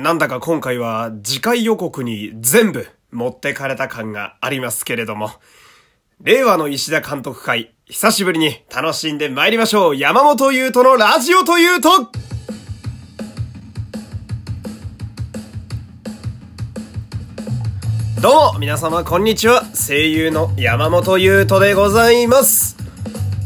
なんだか今回は次回予告に全部持ってかれた感がありますけれども、令和の石田監督会、久しぶりに楽しんで参りましょう。山本優斗のラジオというと、どうも、皆様こんにちは。声優の山本優斗でございます。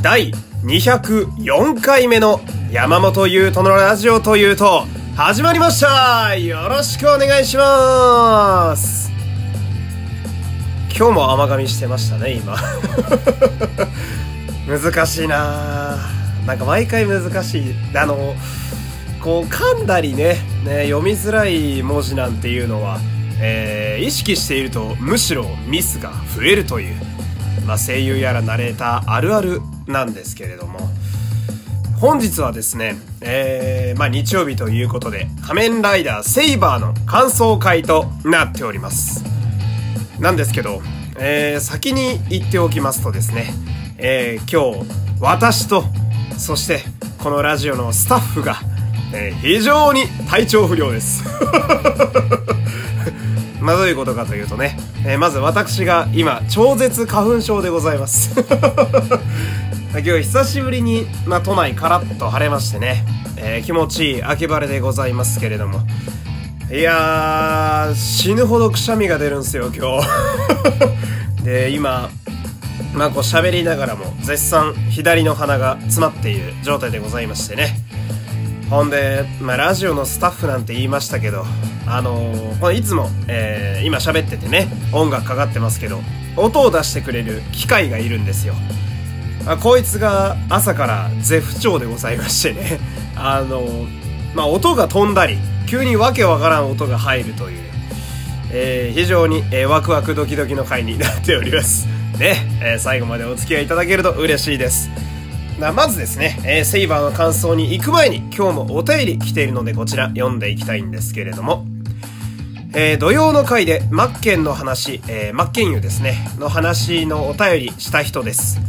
第204回目の山本優斗のラジオというと、始まりましたよろしくお願いします今日も甘噛みしてましたね、今。難しいななんか毎回難しい。あの、こう噛んだりね、ね、読みづらい文字なんていうのは、えー、意識しているとむしろミスが増えるという、まあ、声優やらナレーターあるあるなんですけれども、本日はですね、えー、まあ日曜日ということで、仮面ライダーセイバーの感想会となっております。なんですけど、えー、先に言っておきますとですね、えー、今日、私と、そして、このラジオのスタッフが、えー、非常に体調不良です。まあどういうことかというとね、えー、まず私が今、超絶花粉症でございます。今日久しぶりに、まあ、都内カラッと晴れましてね、えー、気持ちいい秋晴れでございますけれども。いやー、死ぬほどくしゃみが出るんすよ、今日。で、今、まあこう喋りながらも絶賛左の鼻が詰まっている状態でございましてね。ほんで、まあラジオのスタッフなんて言いましたけど、あのー、このいつも、えー、今喋っててね、音楽かかってますけど、音を出してくれる機械がいるんですよ。あこいつが朝から絶不調でございましてね。あの、まあ、音が飛んだり、急にわけわからん音が入るという、えー、非常に、えー、ワクワクドキドキの回になっております。ね、えー、最後までお付き合いいただけると嬉しいです。まずですね、えー、セイバーの感想に行く前に今日もお便り来ているのでこちら読んでいきたいんですけれども、えー、土曜の回でマッケンの話、えー、マッケンユですね、の話のお便りした人です。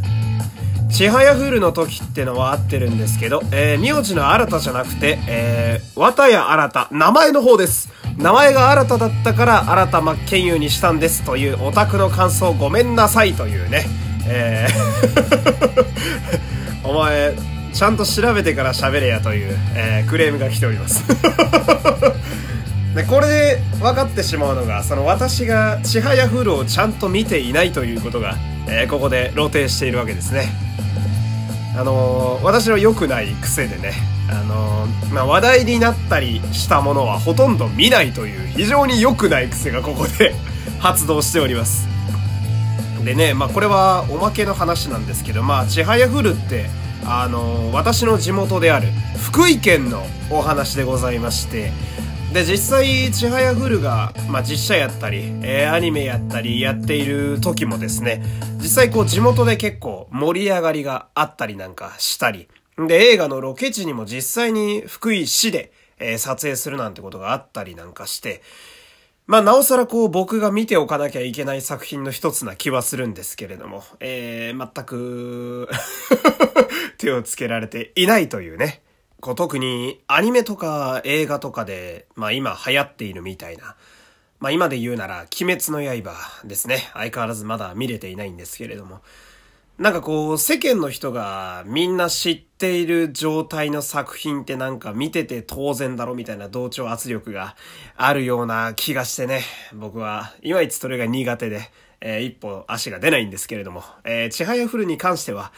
ちはやふるの時ってのは合ってるんですけど、えー、名字の新たじゃなくて、えー、わたや新た、名前の方です。名前が新ただったから、新た真剣佑にしたんですというオタクの感想ごめんなさいというね。えー、お前、ちゃんと調べてから喋れやという、えー、クレームが来ております。で、これで分かってしまうのが、その私がちはやふるをちゃんと見ていないということが、えー、ここで露呈しているわけですね。あの、私の良くない癖でね、あの、まあ、話題になったりしたものはほとんど見ないという非常に良くない癖がここで 発動しております。でね、まあ、これはおまけの話なんですけど、まあ、ちはやふるって、あの、私の地元である福井県のお話でございまして、で、実際、ちはやふるが、まあ、実写やったり、えー、アニメやったりやっている時もですね、実際こう地元で結構盛り上がりがあったりなんかしたり、で、映画のロケ地にも実際に福井市で、えー、撮影するなんてことがあったりなんかして、まあ、なおさらこう僕が見ておかなきゃいけない作品の一つな気はするんですけれども、えー、全く 手をつけられていないというね。こう特にアニメとか映画とかで、まあ今流行っているみたいな。まあ今で言うなら、鬼滅の刃ですね。相変わらずまだ見れていないんですけれども。なんかこう、世間の人がみんな知っている状態の作品ってなんか見てて当然だろみたいな同調圧力があるような気がしてね。僕はいまいちそれが苦手で、えー、一歩足が出ないんですけれども、えー、ちはやふるに関しては、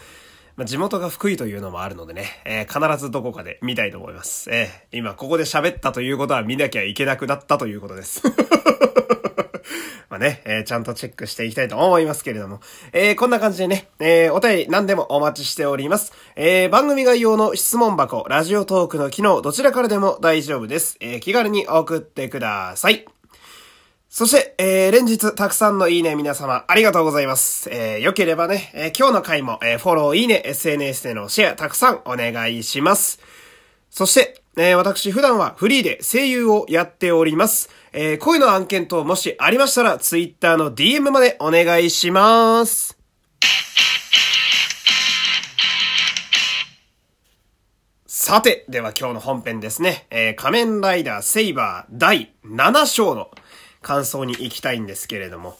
まあ、地元が福井というのもあるのでね、えー、必ずどこかで見たいと思います。えー、今ここで喋ったということは見なきゃいけなくなったということです。まあね、えー、ちゃんとチェックしていきたいと思いますけれども、えー、こんな感じでね、えー、お便り何でもお待ちしております。えー、番組概要の質問箱、ラジオトークの機能、どちらからでも大丈夫です。えー、気軽に送ってください。そして、えー、連日たくさんのいいね皆様ありがとうございます。えー、良ければね、えー、今日の回も、えー、フォロー、いいね、SNS でのシェアたくさんお願いします。そして、えー、私普段はフリーで声優をやっております。えー、恋の案件等もしありましたら、ツイッターの DM までお願いします。さて、では今日の本編ですね。えー、仮面ライダーセイバー第7章の感想に行きたいんですけれども。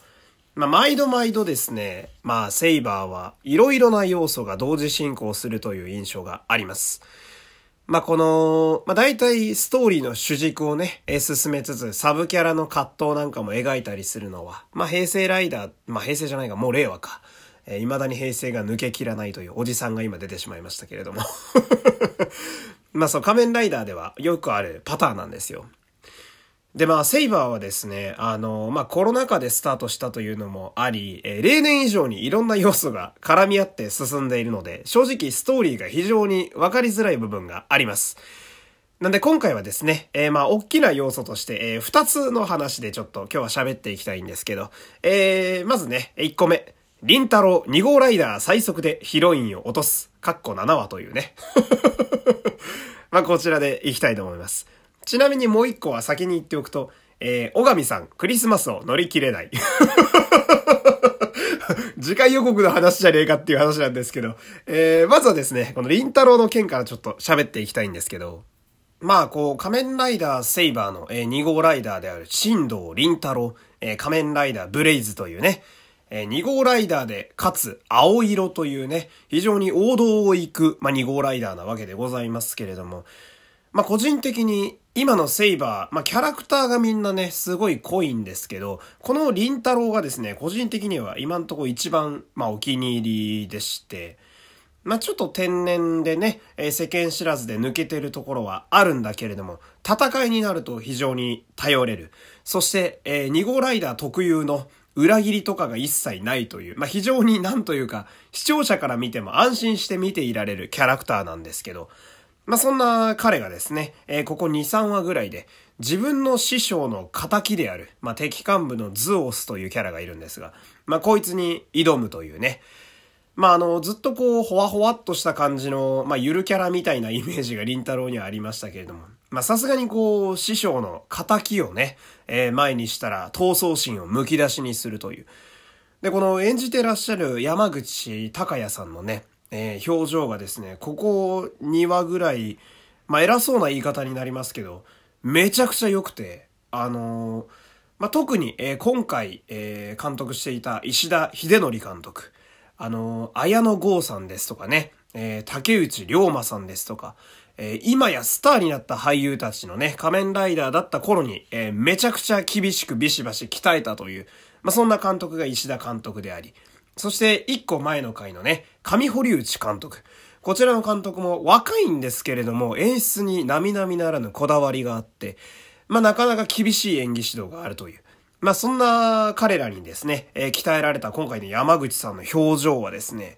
まあ、毎度毎度ですね、まあ、セイバーはいろいろな要素が同時進行するという印象があります。まあ、この、まあ、大体ストーリーの主軸をね、進めつつ、サブキャラの葛藤なんかも描いたりするのは、まあ、平成ライダー、まあ、平成じゃないか、もう令和か。えー、未だに平成が抜けきらないというおじさんが今出てしまいましたけれども まあそう、仮面ライダーではよくあるパターンなんですよ。で、まあ、セイバーはですね、あの、まあ、コロナ禍でスタートしたというのもあり、えー、例年以上にいろんな要素が 絡み合って進んでいるので、正直ストーリーが非常にわかりづらい部分があります。なんで今回はですね、えー、まあ、大きな要素として、えー、二つの話でちょっと今日は喋っていきたいんですけど、えー、まずね、一個目。リンタロウ2号ライダー最速でヒロインを落とす。かっこ7話というね。まあ、こちらでいきたいと思います。ちなみにもう一個は先に言っておくと、えー、小神さん、クリスマスを乗り切れない。次回予告の話じゃねえかっていう話なんですけど、えー、まずはですね、このリンタロウの件からちょっと喋っていきたいんですけど、まあ、こう、仮面ライダーセイバーの、えー、2号ライダーである、新藤リンタロウ、えー、仮面ライダーブレイズというね、えー、2号ライダーで、かつ、青色というね、非常に王道を行く、まあ、2号ライダーなわけでございますけれども、まあ、個人的に、今のセイバー、まあ、キャラクターがみんなね、すごい濃いんですけど、このリンタロウがですね、個人的には今んとこ一番、まあ、お気に入りでして、まあ、ちょっと天然でね、世間知らずで抜けてるところはあるんだけれども、戦いになると非常に頼れる。そして、えー、2号ライダー特有の、裏切りとかが一切ないという、まあ、非常になんというか、視聴者から見ても安心して見ていられるキャラクターなんですけど、まあ、そんな彼がですね、えー、ここ2、3話ぐらいで、自分の師匠の仇である、まあ、敵幹部のズオスというキャラがいるんですが、まあ、こいつに挑むというね、まあ、あの、ずっとこう、ほわほわっとした感じの、まあ、ゆるキャラみたいな イメージがりんたろうにはありましたけれども、まあ、さすがにこう、師匠の仇をね、えー、前にしたら、闘争心を剥き出しにするという。で、この演じてらっしゃる山口隆也さんのね、えー、表情がですね、ここ2話ぐらい、まあ、偉そうな言い方になりますけど、めちゃくちゃ良くて、あのー、まあ、特に、えー、今回、え、監督していた石田秀則監督。あの、綾野剛さんですとかね、え、竹内涼真さんですとか、え、今やスターになった俳優たちのね、仮面ライダーだった頃に、え、めちゃくちゃ厳しくビシバシ鍛えたという、まあ、そんな監督が石田監督であり、そして一個前の回のね、上堀内監督。こちらの監督も若いんですけれども、演出に並々ならぬこだわりがあって、まあ、なかなか厳しい演技指導があるという。まあそんな彼らにですね、えー、鍛えられた今回の山口さんの表情はですね、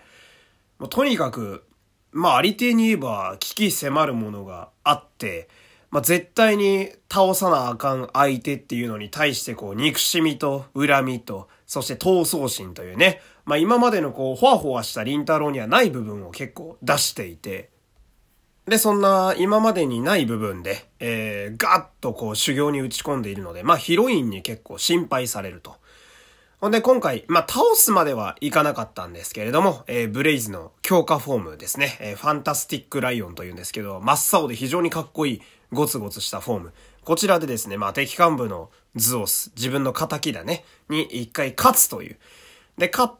もうとにかく、まあありていに言えば危機迫るものがあって、まあ絶対に倒さなあかん相手っていうのに対してこう憎しみと恨みと、そして闘争心というね、まあ今までのこうほわほわしたりんたろーにはない部分を結構出していて、で、そんな今までにない部分で、えー、ガッとこう修行に打ち込んでいるので、まあヒロインに結構心配されると。ほんで今回、まあ倒すまではいかなかったんですけれども、えー、ブレイズの強化フォームですね、えー、ファンタスティックライオンというんですけど、真っ青で非常にかっこいいゴツゴツしたフォーム。こちらでですね、まあ敵幹部のズオス、自分の仇だね、に一回勝つという。で、勝っ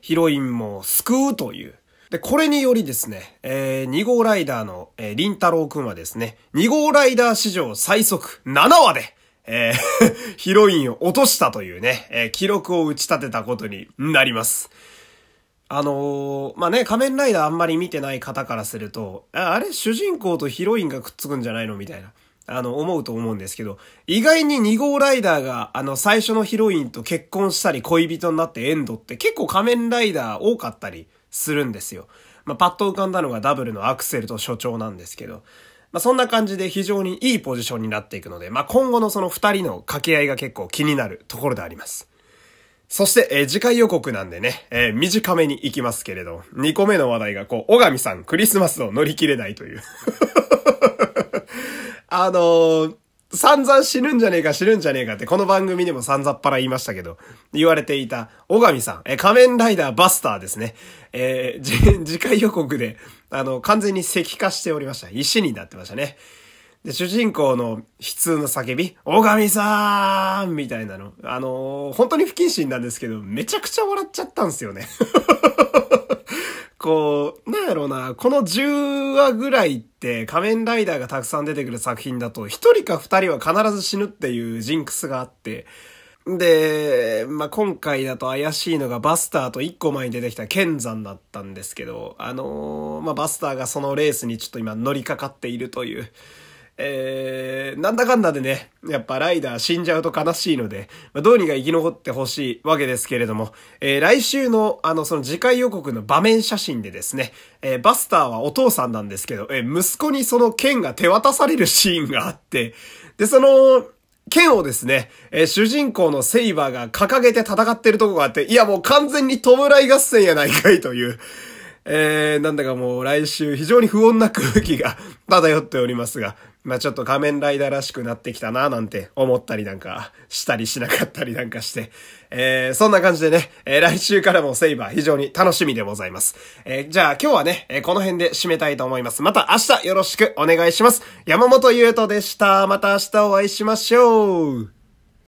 ヒロインも救うという。で、これによりですね、えー、2号ライダーの、えー、リンタロウくんはですね、2号ライダー史上最速7話で、えー、ヒロインを落としたというね、えー、記録を打ち立てたことになります。あのー、まあ、ね、仮面ライダーあんまり見てない方からすると、あれ主人公とヒロインがくっつくんじゃないの？みたいな。あの、思うと思うんですけど、意外に2号ライダーが、あの、最初のヒロインと結婚したり恋人になってエンドって結構仮面ライダー多かったりするんですよ。まあ、パッと浮かんだのがダブルのアクセルと所長なんですけど、まあ、そんな感じで非常にいいポジションになっていくので、まあ、今後のその二人の掛け合いが結構気になるところであります。そして、えー、次回予告なんでね、えー、短めに行きますけれど、2個目の話題がこう、小神さんクリスマスを乗り切れないという。あの、散々死ぬんじゃねえか死ぬんじゃねえかってこの番組でも散々っぱら言いましたけど、言われていた、小神さん、え、仮面ライダーバスターですね。えー、次回予告で、あの、完全に石化しておりました。石になってましたね。で、主人公の悲痛の叫び、小神さーんみたいなの。あのー、本当に不謹慎なんですけど、めちゃくちゃ笑っちゃったんですよね。こう、なんやろうな、この10話ぐらいって仮面ライダーがたくさん出てくる作品だと、1人か2人は必ず死ぬっていうジンクスがあって、で、まあ、今回だと怪しいのがバスターと一個前に出てきた剣山だったんですけど、あのー、まあ、バスターがそのレースにちょっと今乗りかかっているという、えー、なんだかんだでね、やっぱライダー死んじゃうと悲しいので、まあ、どうにか生き残ってほしいわけですけれども、えー、来週のあの、その次回予告の場面写真でですね、えー、バスターはお父さんなんですけど、えー、息子にその剣が手渡されるシーンがあって、で、その、剣をですね、えー、主人公のセイバーが掲げて戦ってるとこがあって、いやもう完全に弔い合戦やないかいという、えー、なんだかもう来週非常に不穏な空気が 漂っておりますが、まあちょっと仮面ライダーらしくなってきたななんて思ったりなんかしたりしなかったりなんかして、えー、そんな感じでね、えー、来週からもセイバー非常に楽しみでございます。えー、じゃあ今日はね、えー、この辺で締めたいと思います。また明日よろしくお願いします。山本優斗でした。また明日お会いしましょう。